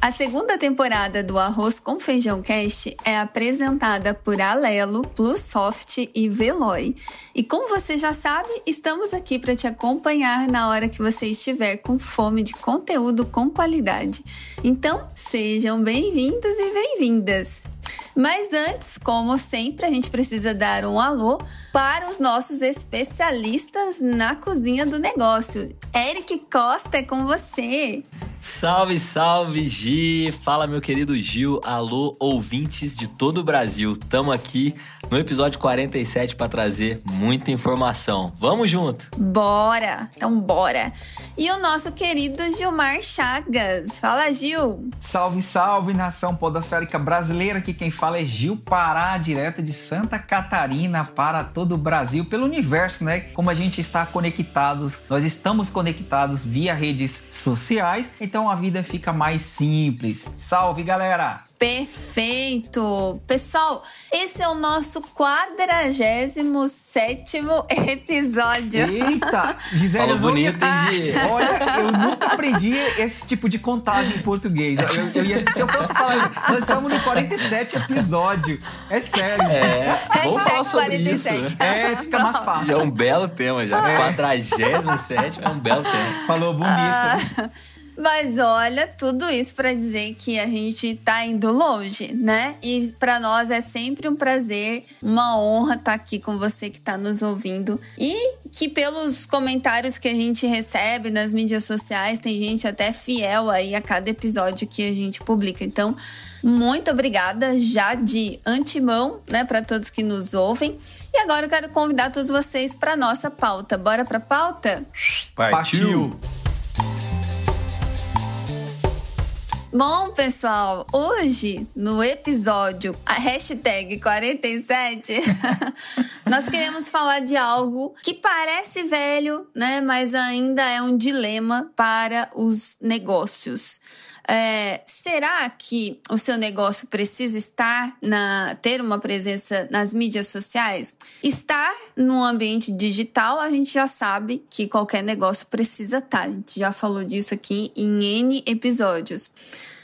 A segunda temporada do Arroz com Feijão Cast é apresentada por Alelo, Plusoft e Veloy. E como você já sabe, estamos aqui para te acompanhar na hora que você estiver com fome de conteúdo com qualidade. Então, sejam bem-vindos e bem-vindas! Mas antes, como sempre, a gente precisa dar um alô para os nossos especialistas na cozinha do negócio. Eric Costa, é com você. Salve, salve, Gi! Fala, meu querido Gil. Alô, ouvintes de todo o Brasil. Tamo aqui no episódio 47 para trazer muita informação. Vamos junto! Bora! Então, bora! E o nosso querido Gilmar Chagas. Fala, Gil! Salve, salve, nação podosférica brasileira. Aqui quem fala é Gil Pará, direto de Santa Catarina para todo o Brasil, pelo universo, né? Como a gente está conectados, nós estamos conectados via redes sociais então a vida fica mais simples. Salve, galera! Perfeito! Pessoal, esse é o nosso 47 episódio. Eita! Gisele, Fala bonito, Olha, eu nunca aprendi esse tipo de contagem em português. Eu, eu ia, se eu fosse falar, nós estamos no 47 episódio. É sério. É, vamos falar sobre 47. isso. Né? É, fica mais fácil. É um belo tema já. É. 47 é um belo tema. Falou bonito. Ah. Mas olha, tudo isso para dizer que a gente tá indo longe, né? E para nós é sempre um prazer, uma honra estar tá aqui com você que está nos ouvindo e que pelos comentários que a gente recebe nas mídias sociais, tem gente até fiel aí a cada episódio que a gente publica. Então, muito obrigada já de antemão, né, para todos que nos ouvem. E agora eu quero convidar todos vocês para nossa pauta. Bora para pauta? Partiu. Bom, pessoal, hoje no episódio a hashtag 47, nós queremos falar de algo que parece velho, né? Mas ainda é um dilema para os negócios. É, será que o seu negócio precisa estar na ter uma presença nas mídias sociais? Estar no ambiente digital, a gente já sabe que qualquer negócio precisa estar. A gente já falou disso aqui em N episódios.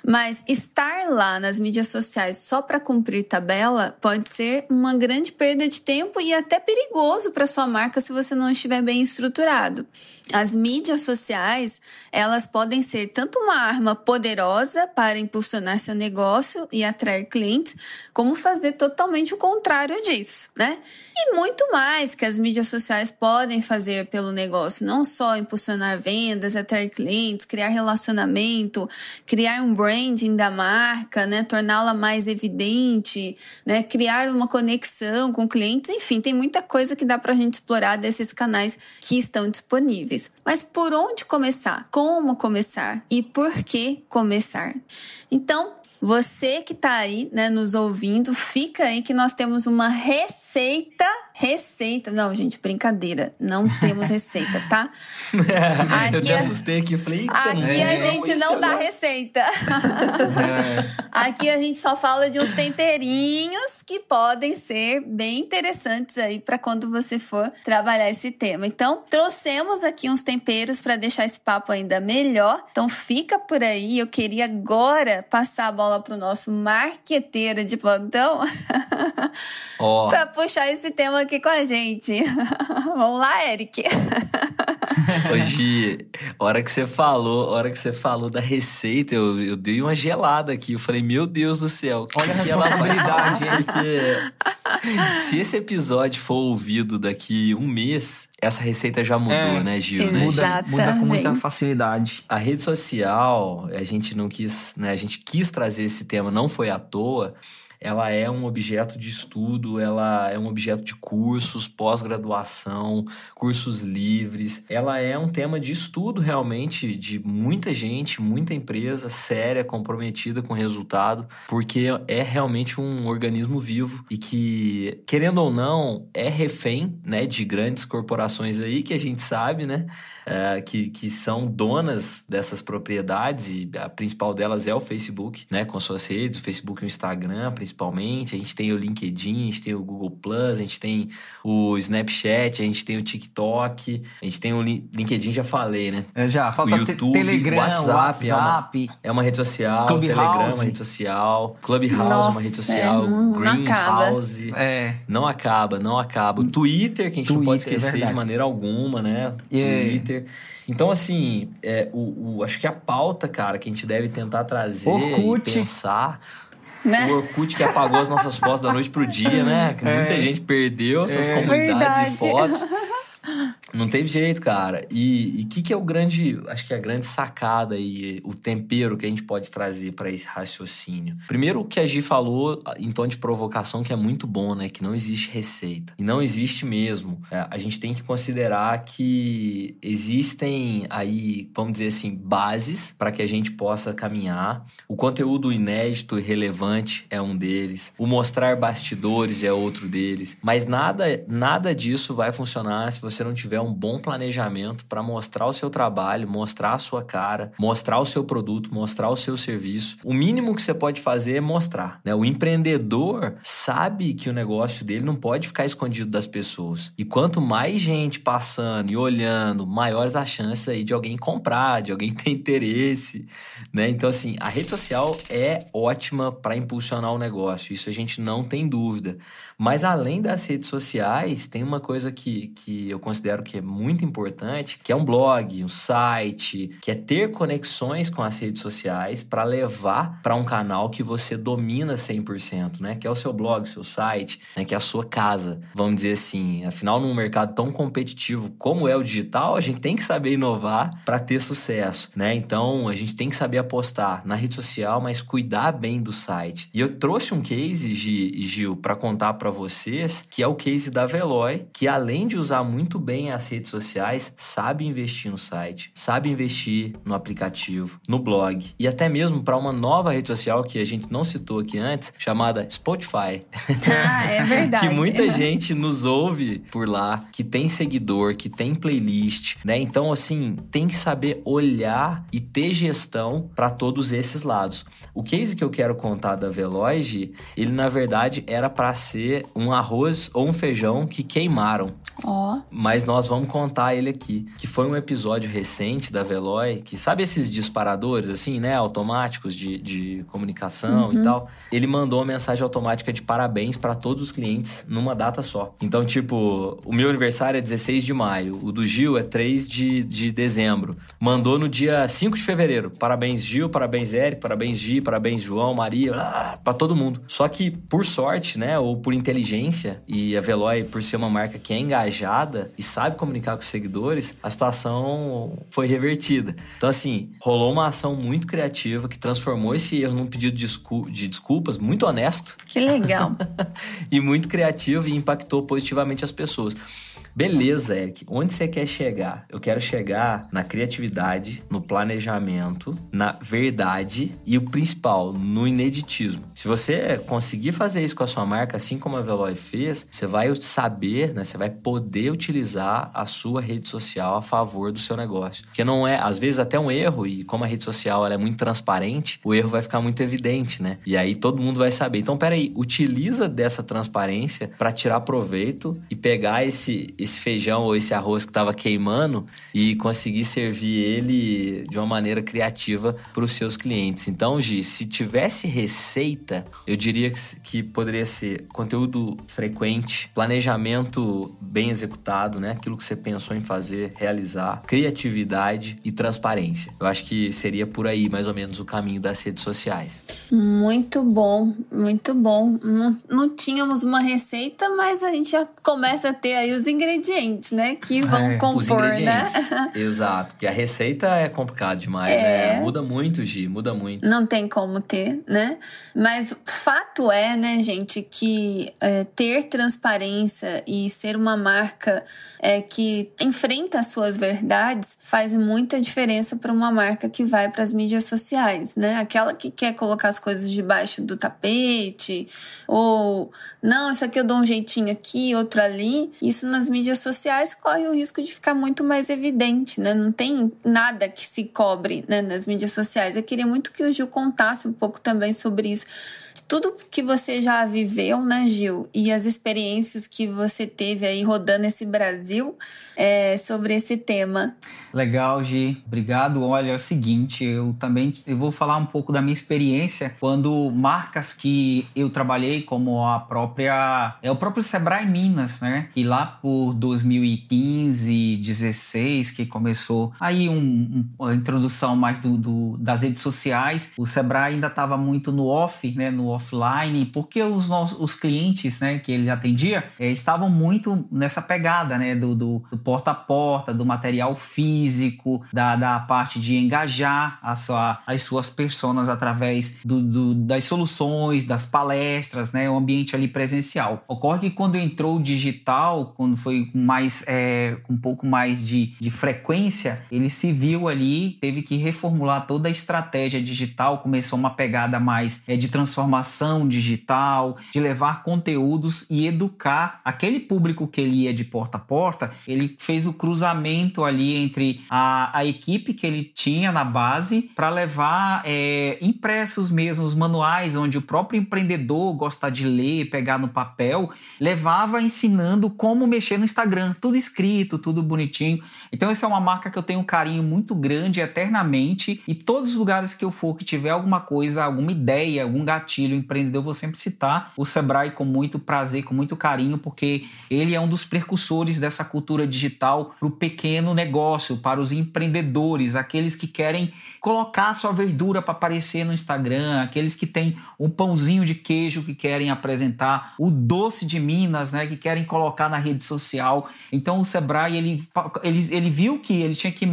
Mas estar lá nas mídias sociais só para cumprir tabela pode ser uma grande perda de tempo e até perigoso para sua marca se você não estiver bem estruturado. As mídias sociais, elas podem ser tanto uma arma poderosa para impulsionar seu negócio e atrair clientes, como fazer totalmente o contrário disso, né? E muito mais que as mídias sociais podem fazer pelo negócio, não só impulsionar vendas, atrair clientes, criar relacionamento, criar um brand branding da marca, né, torná-la mais evidente, né, criar uma conexão com clientes, enfim, tem muita coisa que dá para a gente explorar desses canais que estão disponíveis. Mas por onde começar? Como começar? E por que começar? Então, você que está aí, né, nos ouvindo, fica aí que nós temos uma receita. Receita. Não, gente, brincadeira. Não temos receita, tá? Aqui, eu te assustei aqui. Falei, aqui é, a gente não dá receita. É. Aqui a gente só fala de uns temperinhos que podem ser bem interessantes aí para quando você for trabalhar esse tema. Então, trouxemos aqui uns temperos para deixar esse papo ainda melhor. Então, fica por aí. Eu queria agora passar a bola bola pro nosso marqueteiro de plantão oh. para puxar esse tema aqui com a gente. Vamos lá, Eric. Hoje, hora que você falou, hora que você falou da receita, eu, eu dei uma gelada aqui. Eu falei, meu Deus do céu, olha a responsabilidade, Porque se esse episódio for ouvido daqui um mês, essa receita já mudou, é, né, Gil? Né? Muda, muda com muita facilidade. A rede social, a gente não quis, né? A gente quis trazer esse tema, não foi à toa. Ela é um objeto de estudo, ela é um objeto de cursos, pós-graduação, cursos livres. Ela é um tema de estudo realmente de muita gente, muita empresa séria, comprometida com resultado, porque é realmente um organismo vivo e que, querendo ou não, é refém, né, de grandes corporações aí que a gente sabe, né? É, que, que são donas dessas propriedades e a principal delas é o Facebook, né, com suas redes, o Facebook e o Instagram principalmente. A gente tem o LinkedIn, a gente tem o Google Plus, a gente tem o Snapchat, a gente tem o TikTok, a gente tem o LinkedIn, já falei, né? É, já, falta o YouTube, Telegram, WhatsApp, WhatsApp. É, uma, é uma rede social, Clubhouse. Telegram é uma rede social, Clubhouse é Nossa, uma rede é, social, não- não acaba. Greenhouse. É. Não acaba, não acaba. O Twitter, que a gente não pode Twitter, é esquecer de maneira alguma, né? É. Twitter. Então, assim, é, o, o- acho que a pauta, cara, que a gente deve tentar trazer Orkut. e pensar. Né? O Orkut que apagou as nossas fotos da noite pro dia, né? Que muita É. gente perdeu suas É. comunidades Verdade. e fotos. Não teve jeito, cara. E o que, que é o grande, acho que é a grande sacada e o tempero que a gente pode trazer para esse raciocínio? Primeiro, o que a Gi falou em tom de provocação, que é muito bom, né? Que não existe receita. E não existe mesmo. É, a gente tem que considerar que existem aí, vamos dizer assim, bases para que a gente possa caminhar. O conteúdo inédito e relevante é um deles. O mostrar bastidores é outro deles. Mas nada, nada disso vai funcionar se você não tiver um bom planejamento para mostrar o seu trabalho, mostrar a sua cara, mostrar o seu produto, mostrar o seu serviço. O mínimo que você pode fazer é mostrar. Né? O empreendedor sabe que o negócio dele não pode ficar escondido das pessoas. E quanto mais gente passando e olhando, maiores as chances aí de alguém comprar, de alguém ter interesse. Né? Então, assim, a rede social é ótima para impulsionar o negócio. Isso a gente não tem dúvida. Mas além das redes sociais, tem uma coisa que, que eu considero que é muito importante, que é um blog, um site, que é ter conexões com as redes sociais para levar para um canal que você domina 100%, né? Que é o seu blog, seu site, né? que é a sua casa. Vamos dizer assim, afinal num mercado tão competitivo como é o digital, a gente tem que saber inovar para ter sucesso, né? Então, a gente tem que saber apostar na rede social, mas cuidar bem do site. E eu trouxe um case, Gi- Gil, para contar para vocês, que é o case da Veloy, que além de usar muito bem as redes sociais, sabe investir no site, sabe investir no aplicativo, no blog e até mesmo para uma nova rede social que a gente não citou aqui antes, chamada Spotify. Ah, é verdade. Que muita gente nos ouve por lá, que tem seguidor, que tem playlist, né? Então, assim, tem que saber olhar e ter gestão para todos esses lados. O case que eu quero contar da Veloge, ele na verdade era para ser um arroz ou um feijão que queimaram. Ó, Mas nós vamos contar ele aqui, que foi um episódio recente da Veloy, que sabe esses disparadores, assim, né, automáticos de, de comunicação e tal? Ele mandou uma mensagem automática de parabéns para todos os clientes numa data só. Então, tipo, o meu aniversário é 16 de maio, o do Gil é 3 de, de dezembro. Mandou no dia 5 de fevereiro. Parabéns, Gil, parabéns, Eric, parabéns, Gi, parabéns, João, Maria, para todo mundo. Só que, por sorte, né, ou por inteligência, e a Veloy, por ser uma marca que é engajada e sabe comunicar com os seguidores, a situação foi revertida. Então, assim, rolou uma ação muito criativa que transformou esse erro num pedido de, descul- de desculpas muito honesto que legal. e muito criativo e impactou positivamente as pessoas. Beleza, Eric. Onde você quer chegar? Eu quero chegar na criatividade, no planejamento, na verdade e o principal, no ineditismo. Se você conseguir fazer isso com a sua marca, assim como a Veloy fez, você vai saber, né? Você vai poder utilizar a sua rede social a favor do seu negócio. Porque não é, às vezes, até um erro, e como a rede social é muito transparente, o erro vai ficar muito evidente, né? E aí todo mundo vai saber. Então, peraí, utiliza dessa transparência para tirar proveito e pegar esse, esse feijão ou esse arroz que estava queimando e conseguir servir ele de uma maneira criativa para os seus clientes. Então, Gi, se tivesse receita, eu diria que, poderia ser conteúdo frequente, planejamento bem executado, né? Aquilo que você pensou em fazer, realizar, criatividade e transparência. Eu acho que seria por aí mais ou menos o caminho das redes sociais. Muito bom, muito bom. Não, não tínhamos uma receita, mas a gente já começa a ter aí os ingredientes ingredientes, né? Que vão é, compor, né? Exato. Porque a receita é complicado demais, é. né? Muda muito, Gi, muda muito. Não tem como ter, né? Mas fato é, né, gente, que é, ter transparência e ser uma marca é, que enfrenta as suas verdades faz muita diferença para uma marca que vai para as mídias sociais, né? Aquela que quer colocar as coisas debaixo do tapete ou não, isso aqui eu dou um jeitinho aqui, outro ali. Isso nas mídias sociais corre o risco de ficar muito mais evidente, né? Não tem nada que se cobre né, nas mídias sociais. Eu queria muito que o Gil contasse um pouco também sobre isso tudo que você já viveu, né, Gil, e as experiências que você teve aí rodando esse Brasil é, sobre esse tema. Legal, Gi. Obrigado. Olha, é o seguinte, eu também eu vou falar um pouco da minha experiência quando marcas que eu trabalhei, como a própria. É o próprio Sebrae Minas, né? E lá por 2015, 16, que começou aí um, um, a introdução mais do, do, das redes sociais, o Sebrae ainda estava muito no off, né? No offline, porque os, nossos, os clientes, né, que ele atendia, é, estavam muito nessa pegada, né? Do, do, do porta a porta, do material físico físico, da, da parte de engajar a sua, as suas personas através do, do, das soluções, das palestras, né, o ambiente ali presencial. Ocorre que quando entrou o digital, quando foi mais, é, um pouco mais de, de frequência, ele se viu ali, teve que reformular toda a estratégia digital, começou uma pegada mais é, de transformação digital, de levar conteúdos e educar aquele público que ele ia de porta a porta, ele fez o cruzamento ali entre a, a equipe que ele tinha na base para levar é, impressos mesmo, os manuais, onde o próprio empreendedor gosta de ler, pegar no papel, levava ensinando como mexer no Instagram, tudo escrito, tudo bonitinho. Então, essa é uma marca que eu tenho um carinho muito grande eternamente e todos os lugares que eu for que tiver alguma coisa, alguma ideia, algum gatilho empreendedor, eu vou sempre citar o Sebrae com muito prazer, com muito carinho, porque ele é um dos precursores dessa cultura digital para o pequeno negócio, para os empreendedores, aqueles que querem colocar sua verdura para aparecer no Instagram, aqueles que têm um pãozinho de queijo que querem apresentar, o doce de Minas, né, que querem colocar na rede social. Então o Sebrae ele, ele, ele viu que ele tinha que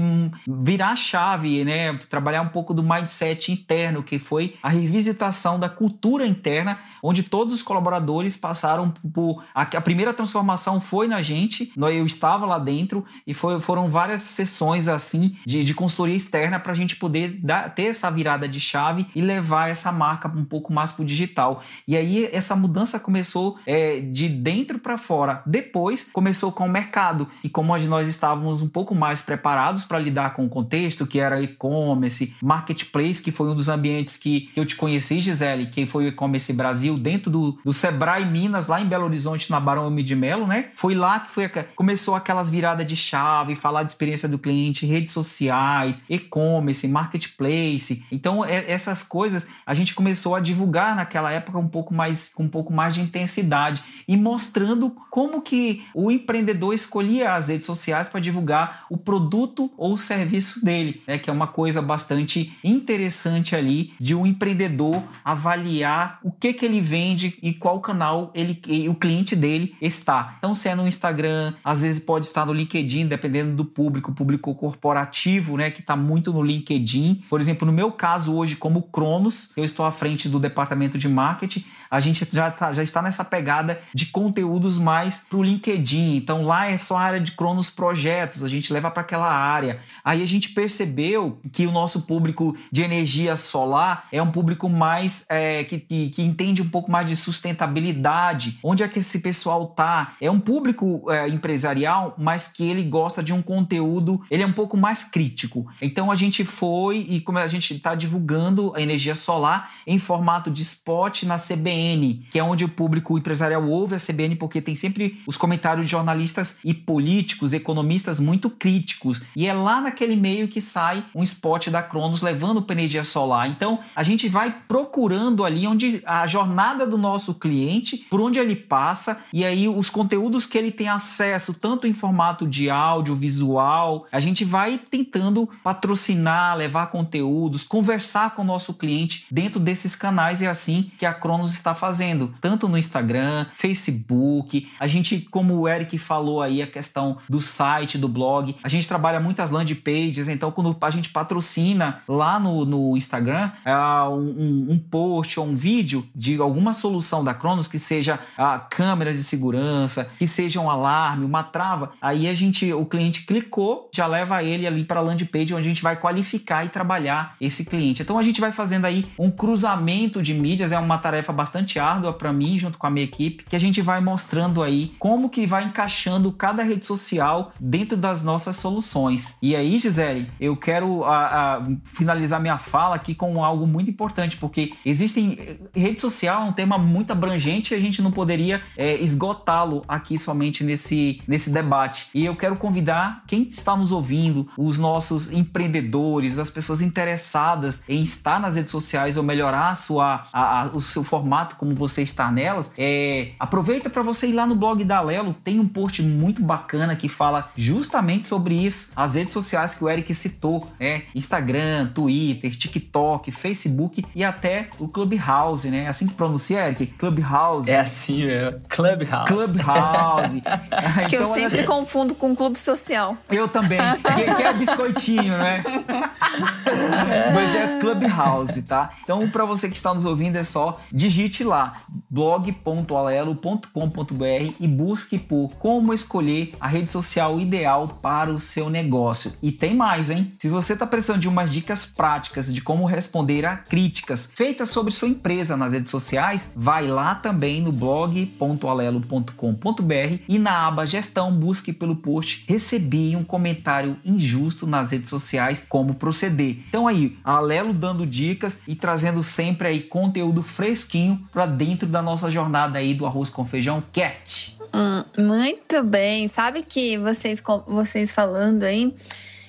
virar a chave, né, trabalhar um pouco do mindset interno, que foi a revisitação da cultura interna, onde todos os colaboradores passaram por a, a primeira transformação foi na gente, eu estava lá dentro e foi, foram várias sessões assim de, de consultoria externa para a gente poder dar, ter essa virada de chave e levar essa marca um pouco mais para o digital. E aí essa mudança começou é, de dentro para fora. Depois começou com o mercado e como nós estávamos um pouco mais preparados para lidar com o contexto, que era e-commerce, marketplace, que foi um dos ambientes que, eu te conheci, Gisele, que foi o e-commerce Brasil dentro do, do Sebrae Minas, lá em Belo Horizonte, na Barão de Melo, né? Foi lá que foi, começou aquelas viradas de chave, falar de experiência do cliente redes sociais, e-commerce, marketplace. Então, é, essas coisas a gente começou a divulgar naquela época um pouco mais, com um pouco mais de intensidade e mostrando como que o empreendedor escolhia as redes sociais para divulgar o produto ou o serviço dele, né? que é uma coisa bastante interessante ali de um empreendedor avaliar o que que ele vende e qual canal ele o cliente dele está. Então, se é no Instagram, às vezes pode estar no LinkedIn, dependendo do público, público corporativo, né, que está muito no LinkedIn. Por exemplo, no meu caso hoje, como Cronos, eu estou à frente do departamento de marketing, a gente já, tá, já está nessa pegada de conteúdos mais para o LinkedIn. Então lá é só a área de Cronos Projetos, a gente leva para aquela área. Aí a gente percebeu que o nosso público de energia solar é um público mais é, que, que, que, entende um pouco mais de sustentabilidade. Onde é que esse pessoal tá? É um público é, empresarial, mas que ele gosta de um conteúdo, ele é um pouco mais crítico. Então a gente foi e como a gente está divulgando a energia solar em formato de spot na CBN CBN, que é onde o público empresarial ouve a CBN porque tem sempre os comentários de jornalistas e políticos, economistas muito críticos. E é lá naquele meio que sai um spot da Cronos levando para energia solar. Então, a gente vai procurando ali onde a jornada do nosso cliente, por onde ele passa, e aí os conteúdos que ele tem acesso, tanto em formato de áudio, visual, a gente vai tentando patrocinar, levar conteúdos, conversar com o nosso cliente dentro desses canais. E é assim que a Cronos está está fazendo, tanto no Instagram, Facebook. A gente, como o Eric falou aí, a questão do site, do blog, a gente trabalha muitas landing pages, então quando a gente patrocina lá no, no Instagram é, um, um post ou um vídeo de alguma solução da Cronos, que seja a câmeras de segurança, que seja um alarme, uma trava, aí a gente, o cliente clicou, já leva ele ali para a landing page onde a gente vai qualificar e trabalhar esse cliente. Então a gente vai fazendo aí um cruzamento de mídias, é uma tarefa bastante árdua para mim junto com a minha equipe, que a gente vai mostrando aí como que vai encaixando cada rede social dentro das nossas soluções. E aí, Gisele, eu quero a, a, finalizar minha fala aqui com algo muito importante, porque existem rede social é um tema muito abrangente e a gente não poderia é, esgotá-lo aqui somente nesse, nesse debate. E eu quero convidar quem está nos ouvindo, os nossos empreendedores, as pessoas interessadas em estar nas redes sociais ou melhorar a sua, a, o seu formato como você está nelas, é, aproveita para você ir lá no blog da Lelo, tem um post muito bacana que fala justamente sobre isso, as redes sociais que o Eric citou, é Instagram, Twitter, TikTok, Facebook e até o Clubhouse, né? É assim que pronuncia, Eric? Clubhouse. É assim mesmo, Clubhouse. Clubhouse. que então, eu sempre assim, confundo com clube social. Eu também, que, que é biscoitinho, né? Mas é Clubhouse, tá? Então, para você que está nos ouvindo, é só digite lá blog.alelo.com.br e busque por como escolher a rede social ideal para o seu negócio. E tem mais, hein? Se você está precisando de umas dicas práticas de como responder a críticas feitas sobre sua empresa nas redes sociais, vai lá também no blog.alelo.com.br e na aba gestão busque pelo post recebi um comentário injusto nas redes sociais, como proceder. Então aí, Alelo dando dicas e trazendo sempre aí conteúdo fresquinho para dentro da nossa jornada aí do arroz com feijão cat. Hum, muito bem. Sabe que vocês, vocês falando aí,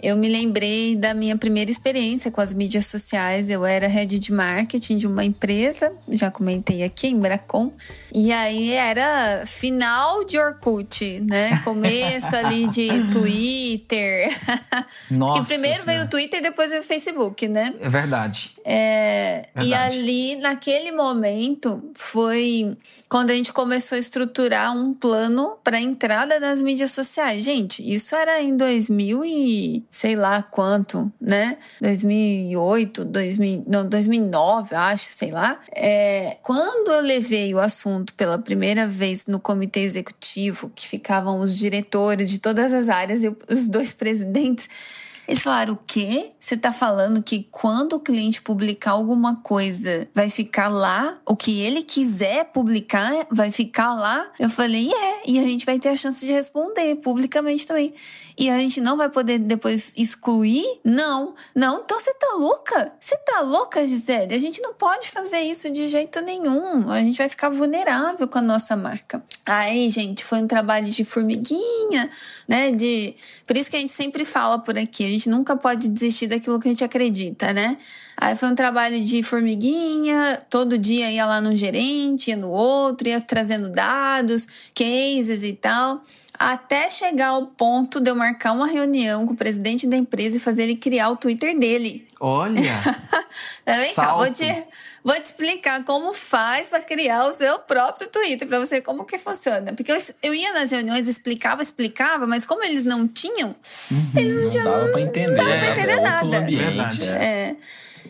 eu me lembrei da minha primeira experiência com as mídias sociais. Eu era head de marketing de uma empresa, já comentei aqui, em Bracon. E aí era final de Orkut, né? Começo ali de Twitter. Nossa. Porque primeiro veio o Twitter e depois veio o Facebook, né? É verdade. É, verdade. E ali, naquele momento, foi quando a gente começou a estruturar um plano para entrada nas mídias sociais. Gente, isso era em 2000 e sei lá quanto, né? 2008, 2000, não, 2009, acho, sei lá. É, quando eu levei o assunto pela primeira vez no comitê executivo, que ficavam os diretores de todas as áreas e os dois presidentes, eles falaram: o quê? Você tá falando que quando o cliente publicar alguma coisa, vai ficar lá? O que ele quiser publicar vai ficar lá? Eu falei: é. E a gente vai ter a chance de responder publicamente também. E a gente não vai poder depois excluir? Não. Não, então você tá louca? Você tá louca, Gisele? A gente não pode fazer isso de jeito nenhum. A gente vai ficar vulnerável com a nossa marca. Aí, gente, foi um trabalho de formiguinha, né? De... Por isso que a gente sempre fala por aqui gente nunca pode desistir daquilo que a gente acredita, né? Aí foi um trabalho de formiguinha, todo dia ia lá no gerente, ia no outro, ia trazendo dados, cases e tal, até chegar ao ponto de eu marcar uma reunião com o presidente da empresa e fazer ele criar o Twitter dele. Olha! tá bem? Vou te, vou te explicar como faz para criar o seu próprio Twitter, para você como que funciona. Porque eu, eu ia nas reuniões, explicava, explicava, mas como eles não tinham, uhum, eles não, não tinham. Dava pra entender, não dava pra entender é, nada. Ambiente, é. é.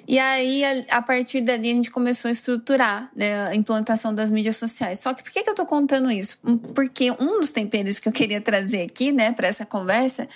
E aí, a, a, partir dali, a gente começou a estruturar né, a implantação das mídias sociais. Só que por que, que eu tô contando isso? Porque um dos temperos que eu queria trazer aqui, né, para essa conversa,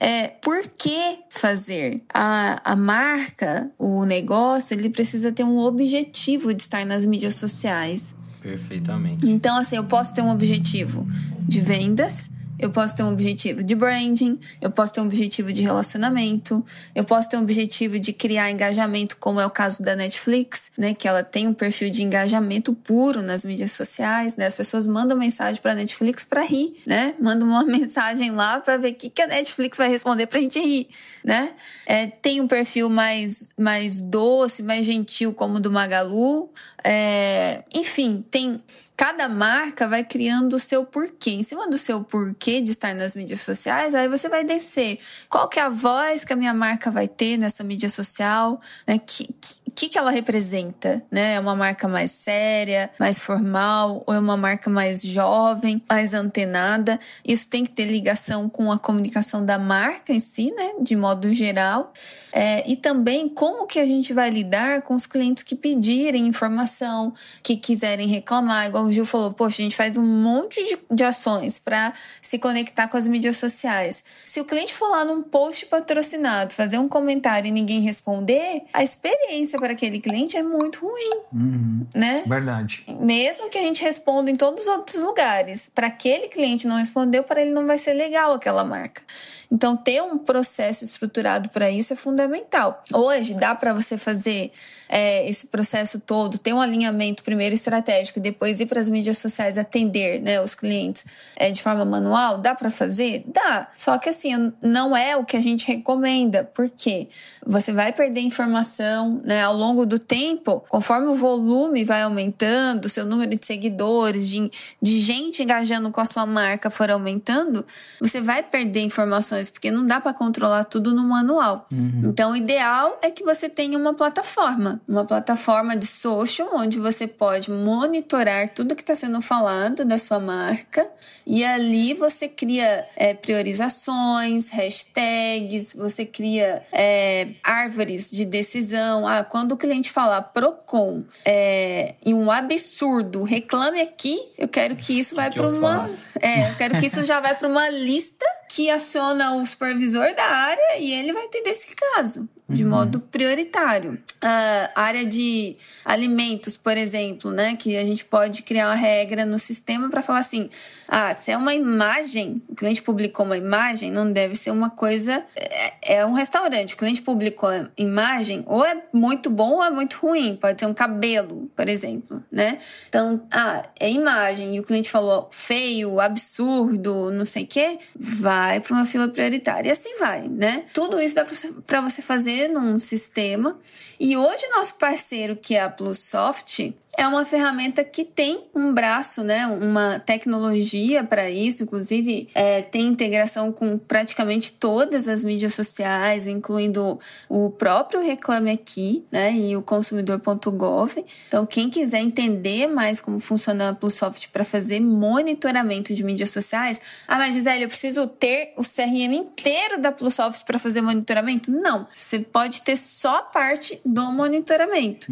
é por que fazer? A, a marca, o negócio, ele precisa ter um objetivo de estar nas mídias sociais. Perfeitamente. Então, assim, eu posso ter um objetivo de vendas, eu posso ter um objetivo de branding, eu posso ter um objetivo de relacionamento, eu posso ter um objetivo de criar engajamento, como é o caso da Netflix, né, que ela tem um perfil de engajamento puro nas mídias sociais, né? As pessoas mandam mensagem para Netflix para rir, né? Mandam uma mensagem lá para ver o que, que a Netflix vai responder pra gente rir, né? É, tem um perfil mais mais doce, mais gentil como o do Magalu, é, enfim, tem cada marca vai criando o seu porquê. Em cima do seu porquê de estar nas mídias sociais, aí você vai descer. Qual que é a voz que a minha marca vai ter nessa mídia social? Né? Que, que, que ela representa? Né? É uma marca mais séria, mais formal, ou é uma marca mais jovem, mais antenada? Isso tem que ter ligação com a comunicação da marca em si, né? De modo geral. É, e também como que a gente vai lidar com os clientes que pedirem informação, que quiserem reclamar, igual o Gil falou, poxa, a gente faz um monte de, de ações para se conectar com as mídias sociais. Se o cliente for lá num post patrocinado, fazer um comentário e ninguém responder, a experiência para aquele cliente é muito ruim, Uhum. né? Verdade. Mesmo que a gente responda em todos os outros lugares, para aquele cliente não respondeu, para ele não vai ser legal aquela marca. Então, ter um processo estruturado para isso é fundamental. Hoje, dá para você fazer é, esse processo todo, ter um alinhamento primeiro estratégico, depois ir para as mídias sociais atender né, os clientes é, de forma manual? Dá para fazer? Dá. Só que assim, não é o que a gente recomenda. Por quê? Você vai perder informação né, ao longo do tempo, conforme o volume vai aumentando, seu número de seguidores, de, de gente engajando com a sua marca for aumentando, você vai perder informações, porque não dá para controlar tudo no manual. Então, o ideal é que você tenha uma plataforma, uma plataforma de social, onde você pode monitorar tudo que está sendo falado da sua marca, e ali você cria é, priorizações, hashtags, você cria é, árvores de decisão. Ah, quando o cliente falar Procon é, e um absurdo, reclame aqui, eu quero que isso que para eu uma. É, eu quero que isso já vai para uma lista que aciona o supervisor da área e ele vai atender esse caso de modo prioritário. A área de alimentos, por exemplo, né, que a gente pode criar uma regra no sistema para falar assim: ah, se é uma imagem, o cliente publicou uma imagem, não deve ser uma coisa. É, é um restaurante, o cliente publicou a imagem, ou é muito bom ou é muito ruim. Pode ser um cabelo, por exemplo, né? Então, ah, é imagem e o cliente falou feio, absurdo, não sei o quê, vai para uma fila prioritária. E assim vai, né? Tudo isso dá para você fazer num sistema. E hoje, nosso parceiro, que é a Plusoft, é uma ferramenta que tem um braço, né? Uma tecnologia para isso, inclusive é, tem integração com praticamente todas as mídias sociais, incluindo o próprio Reclame Aqui, né? E o consumidor.gov. Então, quem quiser entender mais como funciona a Plusoft para fazer monitoramento de mídias sociais, ah, mas Gisele, eu preciso ter o CRM inteiro da Plusoft para fazer monitoramento? Não. Você pode ter só a parte do monitoramento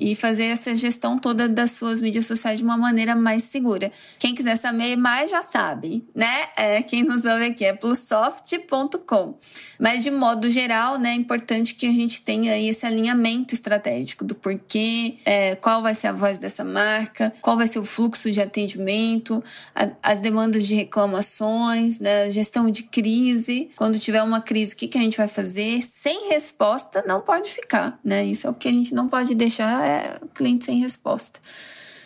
e fazer essa gestão toda das suas mídias sociais de uma maneira mais segura. Quem quiser saber mais já sabe, né? É, quem nos ouve aqui é plusoft.com. Mas de modo geral, né, é importante que a gente tenha aí esse alinhamento estratégico do porquê, é, qual vai ser a voz dessa marca, qual vai ser o fluxo de atendimento, a- as demandas de reclamações, né, gestão de crise. Quando tiver uma crise, o que, que a gente vai fazer? Sem resposta, não pode ficar, né? Isso é o que a gente não pode deixar, é cliente sem resposta.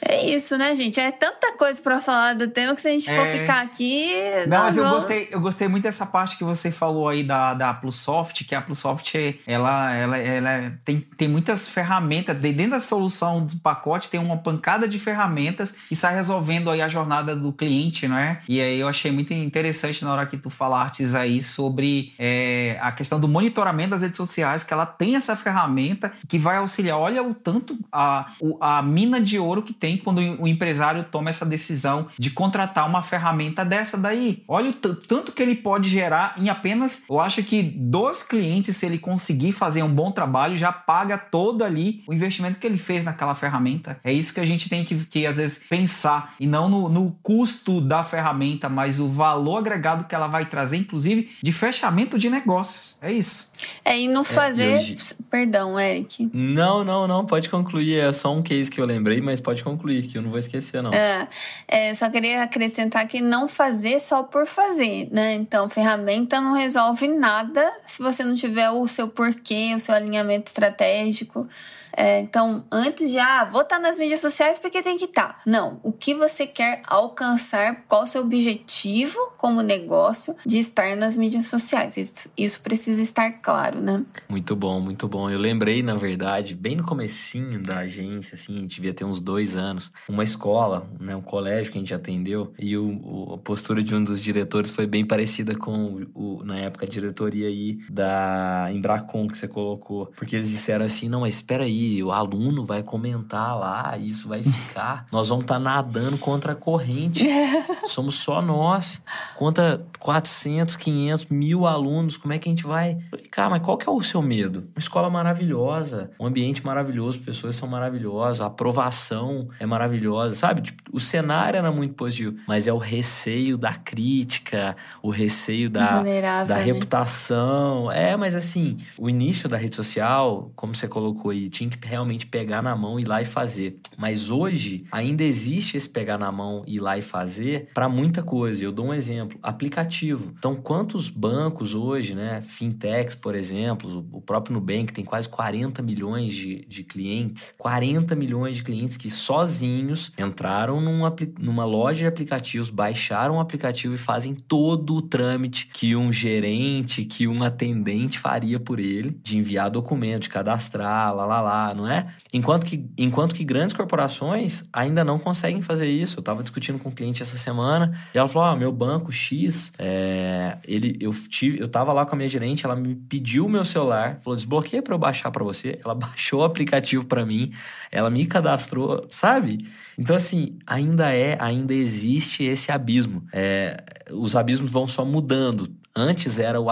É isso, né, gente? É tanta coisa pra falar do tema que se a gente for É. ficar aqui. Não, mas eu vamos- gostei, eu gostei muito dessa parte que você falou aí da, da Plusoft, que a Plusoft, ela, ela, ela tem, tem muitas ferramentas, de- dentro da solução do pacote tem uma pancada de ferramentas que sai resolvendo aí a jornada do cliente, não é? E aí eu achei muito interessante na hora que tu falastes aí sobre é, a questão do monitoramento das redes sociais, que ela tem essa ferramenta que vai auxiliar, olha o tanto, a, a mina de ouro que tem quando o empresário toma essa decisão de contratar uma ferramenta dessa daí. Olha o tanto que ele pode gerar em apenas, eu acho que dos clientes, se ele conseguir fazer um bom trabalho, já paga todo ali o investimento que ele fez naquela ferramenta. É isso que a gente tem que, que às vezes, pensar, e não no, no custo da ferramenta, mas o valor agregado que ela vai trazer, inclusive, de fechamento de negócios. É isso. É, e não fazer. hoje- Perdão, Eric. Não, não, não, pode concluir. É só um case que eu lembrei, mas pode concluir, que eu não vou esquecer, não. É, é, só queria acrescentar que não fazer só por fazer, né? Então, ferramenta não resolve nada se você não tiver o seu porquê, o seu alinhamento estratégico. É, então, antes de, ah, vou estar nas mídias sociais porque tem que estar. Não, o que você quer alcançar, qual o seu objetivo como negócio de estar nas mídias sociais. Isso, isso precisa estar claro, né? Muito bom, muito bom. Eu lembrei, na verdade, bem no comecinho da agência, assim, devia ter uns dois anos, uma escola, né, um colégio que a gente atendeu, e o, o a postura de um dos diretores foi bem parecida com, o, na época, a diretoria aí da Embracon que você colocou. Porque eles disseram assim, não, mas espera aí, o aluno vai comentar lá, isso vai ficar. Nós vamos estar tá nadando contra a corrente. Somos só nós. Conta 400, 500, mil alunos, como é que a gente vai? falei, cara, mas qual que é o seu medo? Uma escola maravilhosa, um ambiente maravilhoso, professores são maravilhosos, a aprovação é maravilhosa, sabe? Tipo, o cenário era muito positivo, mas é o receio da crítica, o receio da, da né? reputação. É, mas assim, o início da rede social, como você colocou aí, tinha que realmente pegar na mão, ir lá e fazer. Mas hoje ainda existe esse pegar na mão, ir lá e fazer para muita coisa. Eu dou um exemplo, aplicativo. Então, quantos bancos hoje, né, fintechs, por exemplo, o próprio Nubank tem quase 40 milhões de, de clientes, 40 milhões de clientes que sozinhos entraram numa, numa loja de aplicativos, baixaram o aplicativo e fazem todo o trâmite que um gerente, que um atendente faria por ele, de enviar documento, de cadastrar, lá, lá, lá, não é? Enquanto que, enquanto que grandes corporações ainda não conseguem fazer isso. Eu estava discutindo com um cliente essa semana e ela falou: ah, meu banco X, é, ele, eu, tive, eu tava lá com a minha gerente, ela me pediu o meu celular, falou: desbloqueia para eu baixar para você. Ela baixou o aplicativo para mim, ela me cadastrou, sabe? Então, assim, ainda é, ainda existe esse abismo. É, os abismos vão só mudando. Antes era o,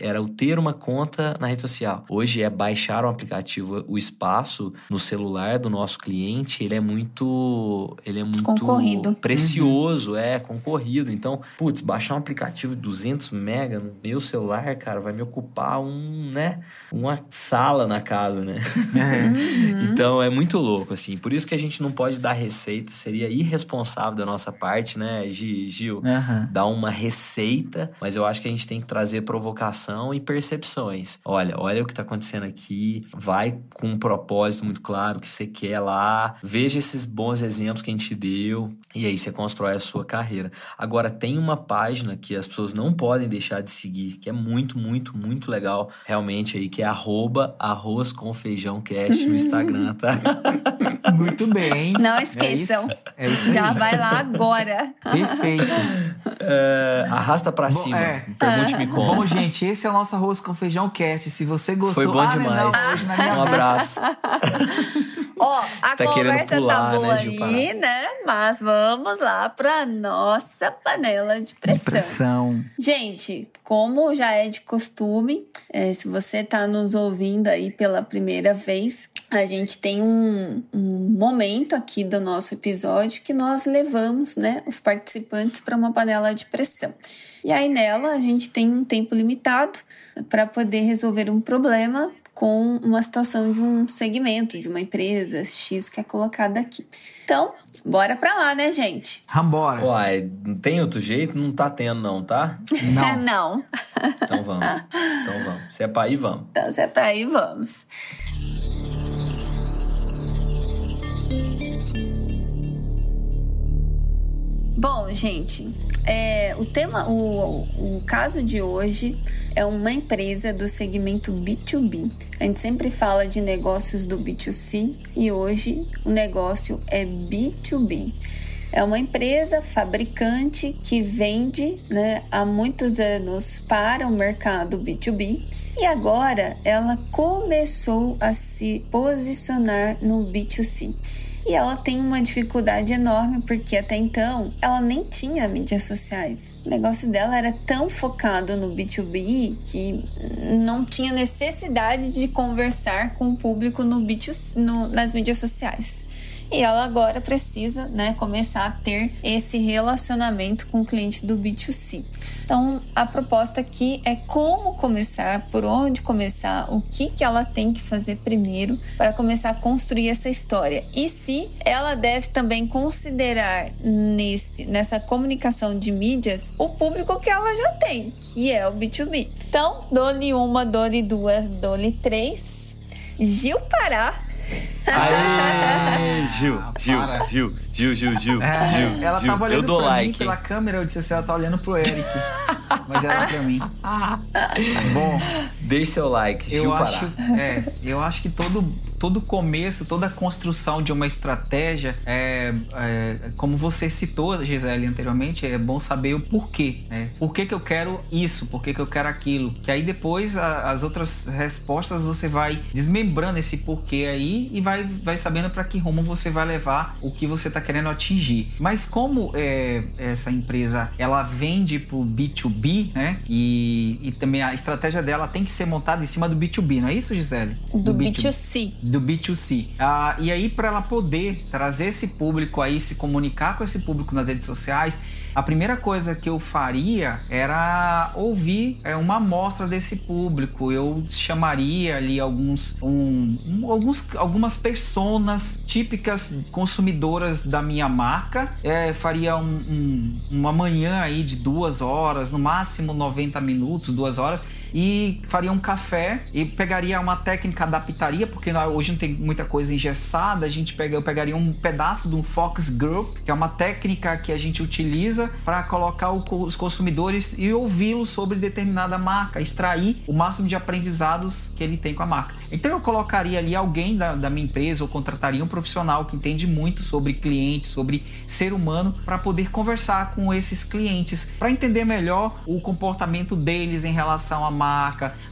era o ter uma conta na rede social. Hoje é baixar um aplicativo. O espaço no celular do nosso cliente, ele é muito... Ele é muito... Concorrido. Precioso, uhum. é, concorrido. Então, putz, baixar um aplicativo de 200 mega no meu celular, cara, vai me ocupar um, né? Uma sala na casa, né? Uhum. então, é muito louco, assim. Por isso que a gente não pode dar receita. Seria irresponsável da nossa parte, né, Gil? Uhum. Dar uma receita. Mas eu acho que a gente tem que trazer provocação e percepções. Olha, olha o que está acontecendo aqui, vai com um propósito muito claro que você quer lá, veja esses bons exemplos que a gente deu e aí você constrói a sua carreira. Agora, tem uma página que as pessoas não podem deixar de seguir, que é muito, muito, muito legal, realmente aí, que é arroba arroz com feijão cast no Instagram, tá? muito bem. Não esqueçam. É isso, é isso Já vai lá agora. Perfeito. É, arrasta para cima. É. Pergunte-me como. Bom, gente, esse é o nosso arroz com feijão cast. Se você gostou, foi bom ah, demais. Não, um abraço. Ó, a tá conversa pular, tá boa né, aí, né? Mas vamos lá para nossa panela de pressão. pressão. Gente, como já é de costume, é, se você tá nos ouvindo aí pela primeira vez, a gente tem um, um momento aqui do nosso episódio que nós levamos, né, os participantes para uma panela de pressão. E aí nela a gente tem um tempo limitado para poder resolver um problema com uma situação de um segmento, de uma empresa X que é colocada aqui. Então, bora pra lá, né, gente? Vambora. Uai, não tem outro jeito? Não tá tendo, não, tá? Não. não. Então vamos. Então vamos. Se é pra ir, vamos. Então, se é pra ir, vamos. Bom, gente, é, o tema, o, o caso de hoje é uma empresa do segmento B2B. A gente sempre fala de negócios do B2C e hoje o negócio é B2B. É uma empresa fabricante que vende né, há muitos anos para o mercado B2B e agora ela começou a se posicionar no B2C. E ela tem uma dificuldade enorme porque até então ela nem tinha mídias sociais. O negócio dela era tão focado no B2B que não tinha necessidade de conversar com o público no B2, no, nas mídias sociais e ela agora precisa né, começar a ter esse relacionamento com o cliente do B2C. Então, a proposta aqui é como começar, por onde começar, o que, que ela tem que fazer primeiro para começar a construir essa história. E se ela deve também considerar nesse, nessa comunicação de mídias o público que ela já tem, que é o B2B. Então, dou-lhe uma, dou-lhe duas, dou-lhe três. Gil Pará Aê, Gil, Gil, Gil. Gil, Gil, Gil, É, Gil. ela Gil. tava olhando eu dou pra like. mim pela câmera, eu disse assim, ela tá olhando pro Eric. mas era pra mim. Bom, Deixe seu like, Gil eu Pará. acho, é, eu acho que todo, todo começo, toda construção de uma estratégia, é, é, como você citou, Gisele, anteriormente, é bom saber o porquê. Né? Por que, que eu quero isso? Por que, que eu quero aquilo? Que aí depois a- as outras respostas você vai desmembrando esse porquê aí e vai, vai sabendo para que rumo você vai levar o que você está querendo atingir. Mas como é, essa empresa ela vende pro B2B, né? E, e também a estratégia dela tem que ser montada em cima do B2B, não é isso, Gisele? Do B2B B2C. do B2C. Ah, e aí, para ela poder trazer esse público aí, se comunicar com esse público nas redes sociais, a primeira coisa que eu faria era ouvir é, uma amostra desse público. Eu chamaria ali alguns, um, um- alguns algumas personas típicas consumidoras da minha marca. É, faria um- um- uma manhã aí de duas horas, no máximo 90 minutos, duas horas e faria um café e pegaria uma técnica adaptaria, porque hoje não tem muita coisa engessada, a gente pega, eu pegaria um pedaço de um focus group, que é uma técnica que a gente utiliza para colocar o os consumidores e ouvi-los sobre determinada marca, extrair o máximo de aprendizados que ele tem com a marca. Então eu colocaria ali alguém da, da minha empresa ou contrataria um profissional que entende muito sobre clientes, sobre ser humano, para poder conversar com esses clientes, para entender melhor o comportamento deles em relação à marca,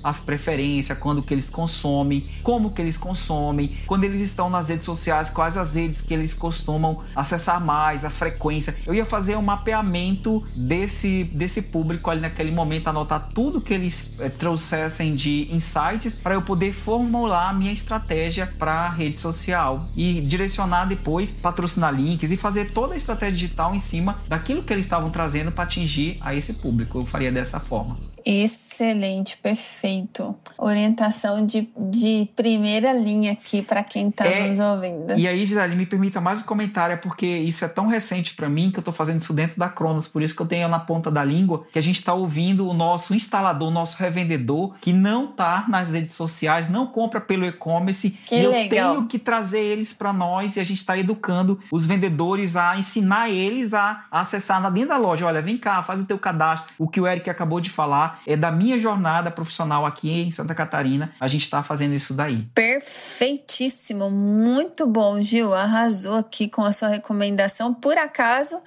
as preferências, quando que eles consomem, como que eles consomem, quando eles estão nas redes sociais, quais as redes que eles costumam acessar mais, a frequência. Eu ia fazer um mapeamento desse, desse público ali naquele momento, anotar tudo que eles eh, trouxessem de insights para eu poder formular a minha estratégia para a rede social e direcionar depois, patrocinar links e fazer toda a estratégia digital em cima daquilo que eles estavam trazendo para atingir a esse público. Eu faria dessa forma. Excelente, perfeito. Orientação de, de primeira linha aqui para quem tá É, nos ouvindo. E aí, Gisele, me permita mais um comentário, é porque isso é tão recente para mim que eu tô fazendo isso dentro da Cronos, por isso que eu tenho na ponta da língua que a gente tá ouvindo o nosso instalador, o nosso revendedor, que não tá nas redes sociais, não compra pelo e-commerce. Que e eu legal. tenho que trazer eles para nós e a gente tá educando os vendedores a ensinar eles a, a acessar na dentro da loja. Olha, vem cá, faz o teu cadastro. O que o Eric acabou de falar é da minha jornada profissional aqui em Santa Catarina. A gente tá fazendo isso daí. Perfeitíssimo, muito bom, Gil. Arrasou aqui com a sua recomendação. Por acaso,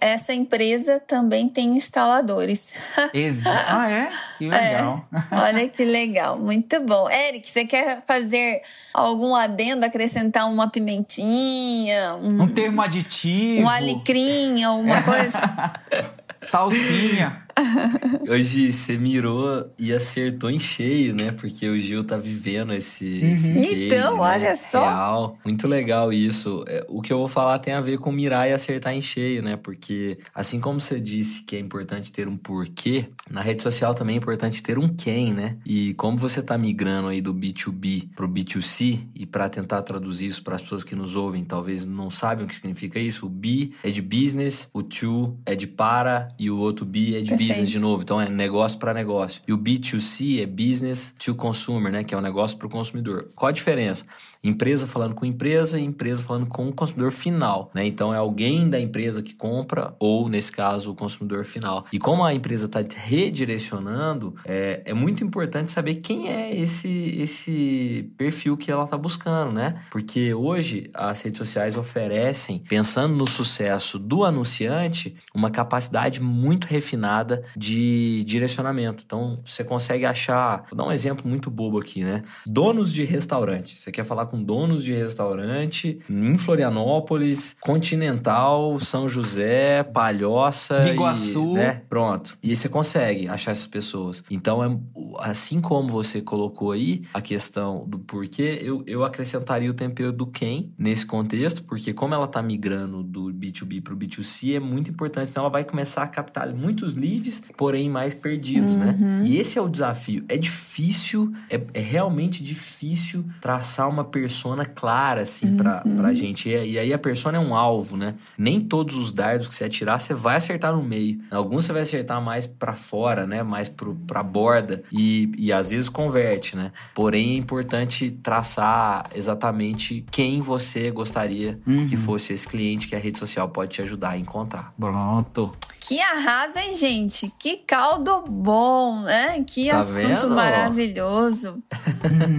essa empresa também tem instaladores. Exa ah, é? Que legal. Olha que legal, muito bom. Eric, você quer fazer algum adendo, acrescentar uma pimentinha, um, Um termo aditivo. um alecrim, alguma coisa? Salsinha. Hoje você mirou e acertou em cheio, né? Porque o Gil tá vivendo esse, esse Uhum. case, Então, né? olha só. Real. Muito legal isso. É, O que eu vou falar tem a ver com mirar e acertar em cheio, né? Porque assim como você disse que é importante ter um porquê, na rede social também é importante ter um quem, né? E como você tá migrando aí do B2B pro B2C e para tentar traduzir isso para as pessoas que nos ouvem, talvez não sabem o que significa isso. O B é de business, o to é de para e o outro B é de Perfeito. Business de novo. Então é negócio para negócio. E o B2C é business to consumer, né? Que é um negócio para o consumidor. Qual a diferença? Empresa falando com empresa e empresa falando com o consumidor final, né? Então é alguém da empresa que compra ou, nesse caso, o consumidor final. E como a empresa está redirecionando, é, é muito importante saber quem é esse, esse perfil que ela está buscando, né? Porque hoje as redes sociais oferecem, pensando no sucesso do anunciante, uma capacidade muito refinada de direcionamento. Então você consegue achar, vou dar um exemplo muito bobo aqui, né? Donos de restaurante. Você quer falar com donos de restaurante em Florianópolis, Continental, São José, Palhoça, Biguaçu. e, né? Pronto. E aí você consegue achar essas pessoas. Então, é, assim como você colocou aí a questão do porquê, eu, eu acrescentaria o tempero do quem nesse contexto, porque como ela tá migrando do B2B para o B2C, é muito importante. Então, ela vai começar a captar muitos leads porém mais perdidos, né? Uhum. E esse é o desafio. É difícil, é, é realmente difícil traçar uma persona clara, assim, pra, Uhum. pra gente. E, e aí a persona é um alvo, né? Nem todos os dardos que você atirar, você vai acertar no meio. Alguns você vai acertar mais pra fora, né? Mais pro, pra borda. E, e às vezes converte, né? Porém, é importante traçar exatamente quem você gostaria Uhum. que fosse esse cliente que a rede social pode te ajudar a encontrar. Pronto. Que arrasa, hein, gente? Que caldo bom, né? Que Tá assunto vendo? maravilhoso.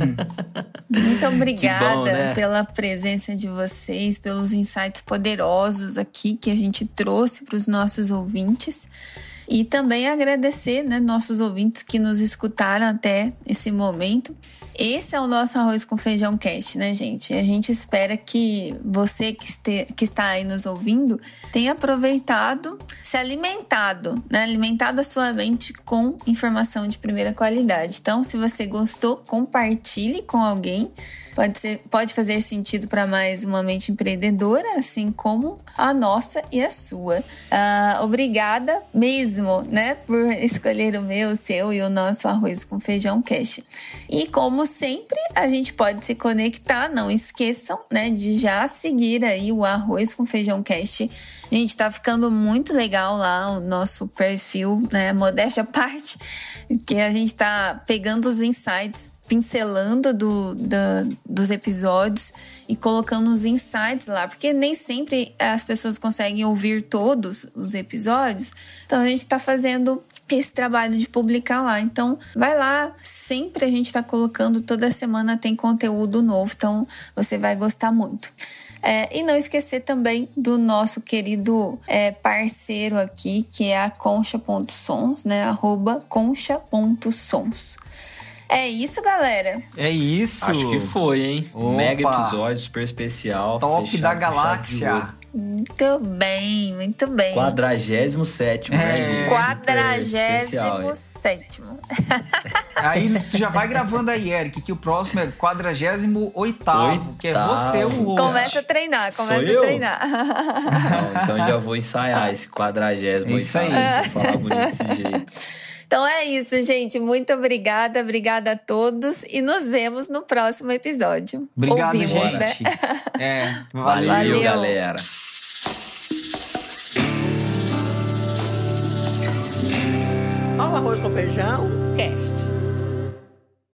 Muito obrigada bom, né? pela presença de vocês, pelos insights poderosos aqui que a gente trouxe para os nossos ouvintes. E também agradecer, né, nossos ouvintes que nos escutaram até esse momento. Esse é o nosso Arroz com Feijão Cast, né, gente? A gente espera que você que, este, que está aí nos ouvindo tenha aproveitado, se alimentado, né? Alimentado a sua mente com informação de primeira qualidade. Então, se você gostou, compartilhe com alguém. Pode, ser, pode fazer sentido para mais uma mente empreendedora, assim como a nossa e a sua. Ah, obrigada mesmo, né, por escolher o meu, o seu e o nosso arroz com feijão cash. E como sempre, a gente pode se conectar. Não esqueçam, né, de já seguir aí o arroz com feijão cash. Gente, tá ficando muito legal lá o nosso perfil, né? Modéstia à parte, que a gente tá pegando os insights, pincelando do, da- dos episódios e colocando os insights lá, porque nem sempre as pessoas conseguem ouvir todos os episódios. Então a gente tá fazendo esse trabalho de publicar lá. Então vai lá, sempre a gente tá colocando, toda semana tem conteúdo novo, então você vai gostar muito. É, e não esquecer também do nosso querido é, parceiro aqui, que é a concha.sons, né? Arroba concha.sons. É isso, galera. É isso. Acho que foi, hein? Opa. Mega episódio, super especial. Top fechado da galáxia. Muito bem, muito bem. 47 né, É. gente? Super especial, hein? 47. Aí tu já vai gravando aí, Eric, que o próximo é 48, que é você o host. Começa a treinar, Sou começa eu? a treinar. Não, então já vou ensaiar esse 48 Isso aí. pra falar bonito desse jeito. Então é isso, gente. Muito obrigada, obrigada a todos e nos vemos no próximo episódio. Obrigado, Ouvimos, gente. né? É, Valeu, valeu. Galera. Ó o arroz com feijão, cast.